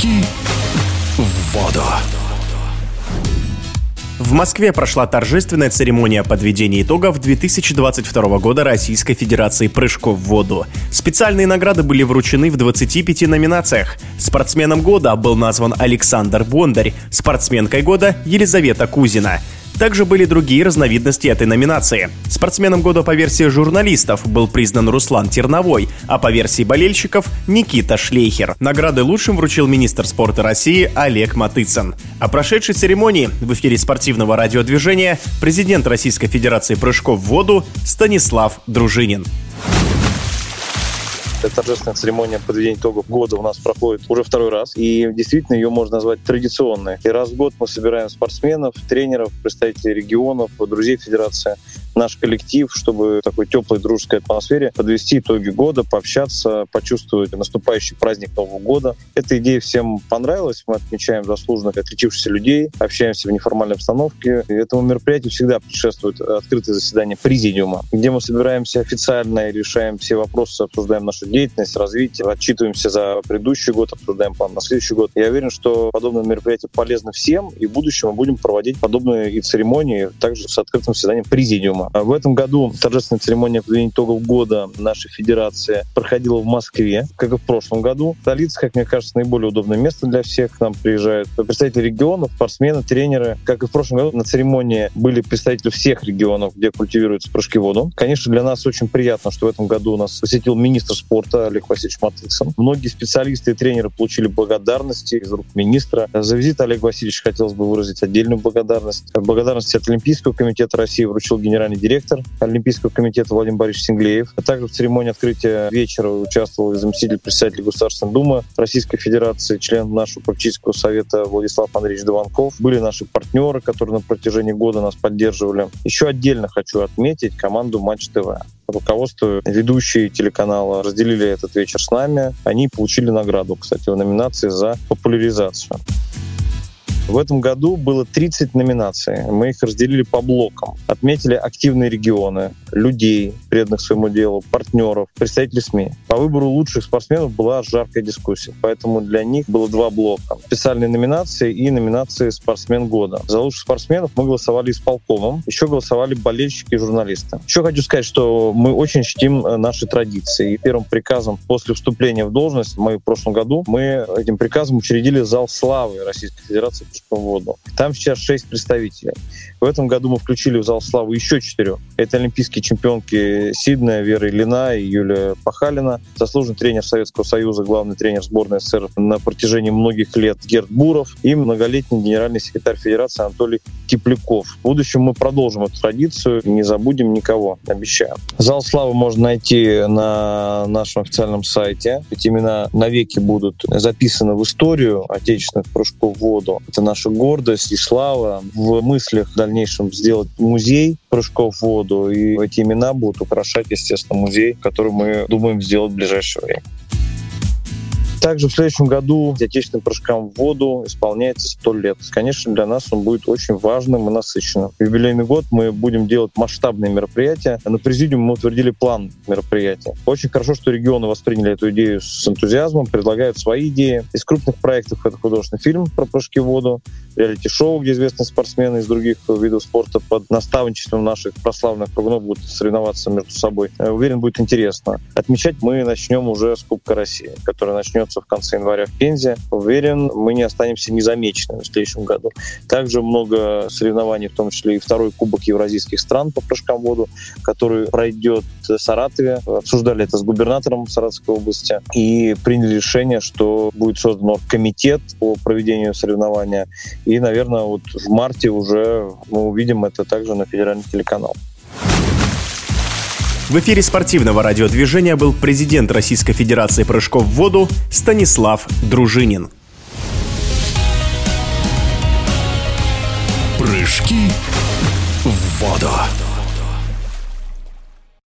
Прыжки в воду. В Москве прошла торжественная церемония подведения итогов 2022 года Российской Федерации прыжков в воду. Специальные награды были вручены в 25 номинациях. Спортсменом года был назван Александр Бондарь, спортсменкой года Елизавета Кузина. Также были другие разновидности этой номинации. Спортсменом года по версии журналистов был признан Руслан Терновой, а по версии болельщиков – Никита Шлейхер. Награды лучшим вручил министр спорта России Олег Матыцын. О прошедшей церемонии в эфире спортивного радиодвижения президент Российской Федерации прыжков в воду Станислав Дружинин. Эта торжественная церемония подведения итогов года у нас проходит уже второй раз. И действительно ее можно назвать традиционной. И раз в год мы собираем спортсменов, тренеров, представителей регионов, друзей Федерации наш коллектив, чтобы в такой теплой дружеской атмосфере подвести итоги года, пообщаться, почувствовать наступающий праздник Нового года. Эта идея всем понравилась. Мы отмечаем заслуженных отличившихся людей, общаемся в неформальной обстановке. И этому мероприятию всегда предшествует открытое заседание президиума, где мы собираемся официально и решаем все вопросы, обсуждаем нашу деятельность, развитие, отчитываемся за предыдущий год, обсуждаем план на следующий год. Я уверен, что подобное мероприятие полезно всем, и в будущем мы будем проводить подобные и церемонии также с открытым заседанием президиума. А в этом году торжественная церемония подведения итогов года нашей федерации проходила в Москве, как и в прошлом году. Столица, как мне кажется, наиболее удобное место для всех. К нам приезжают представители регионов, спортсмены, тренеры. Как и в прошлом году на церемонии были представители всех регионов, где культивируются прыжки в воду. Конечно, для нас очень приятно, что в этом году у нас посетил министр спорта Олег Васильевич Матыцын. Многие специалисты и тренеры получили благодарности из рук министра. За визит Олег Васильевич хотелось бы выразить отдельную благодарность. Благодарность от Олимпийского комитета России вручил генеральный директор Олимпийского комитета Владимир Борисович Синглеев. А также в церемонии открытия вечера участвовал заместитель председателя Государственной Думы Российской Федерации, член нашего политического совета Владислав Андреевич Дованков. Были наши партнеры, которые на протяжении года нас поддерживали. Еще отдельно хочу отметить команду Матч ТВ руководство, ведущие телеканала разделили этот вечер с нами. Они получили награду, кстати, в номинации за популяризацию. В этом году было 30 номинаций. Мы их разделили по блокам. Отметили активные регионы, людей, преданных своему делу, партнеров, представителей СМИ. По выбору лучших спортсменов была жаркая дискуссия, поэтому для них было два блока. Специальные номинации и номинации «Спортсмен года». За лучших спортсменов мы голосовали исполкомом, еще голосовали болельщики и журналисты. Еще хочу сказать, что мы очень чтим э, наши традиции. И первым приказом после вступления в должность, мы в прошлом году, мы этим приказом учредили зал славы Российской Федерации воду. Там сейчас шесть представителей. В этом году мы включили в зал славы еще четырех. Это олимпийские чемпионки Сиднея, Вера Ильина и Юлия Пахалина, заслуженный тренер Советского Союза, главный тренер сборной СССР на протяжении многих лет Герд Буров и многолетний генеральный секретарь Федерации Анатолий Тепляков. В будущем мы продолжим эту традицию не забудем никого, обещаю. Зал славы можно найти на нашем официальном сайте. Эти имена навеки будут записаны в историю отечественных прыжков в воду. Это наша гордость и слава. В мыслях в дальнейшем сделать музей прыжков в воду, и эти имена будут украшать, естественно, музей, который мы думаем сделать в ближайшее время. Также в следующем году отечественным прыжкам в воду исполняется 100 лет. Конечно, для нас он будет очень важным и насыщенным. В юбилейный год мы будем делать масштабные мероприятия. На президиуме мы утвердили план мероприятия. Очень хорошо, что регионы восприняли эту идею с энтузиазмом, предлагают свои идеи. Из крупных проектов это художественный фильм про прыжки в воду, реалити-шоу, где известные спортсмены из других видов спорта под наставничеством наших прославленных прыгунов будут соревноваться между собой. Э, уверен, будет интересно. Отмечать мы начнем уже с Кубка России, который начнет начнется в конце января в Пензе. Уверен, мы не останемся незамеченными в следующем году. Также много соревнований, в том числе и второй Кубок Евразийских стран по прыжкам в воду, который пройдет в Саратове. Обсуждали это с губернатором Саратовской области и приняли решение, что будет создан комитет по проведению соревнования. И, наверное, вот в марте уже мы увидим это также на федеральный телеканал. В эфире спортивного радиодвижения был президент Российской Федерации прыжков в воду Станислав Дружинин. Прыжки в воду.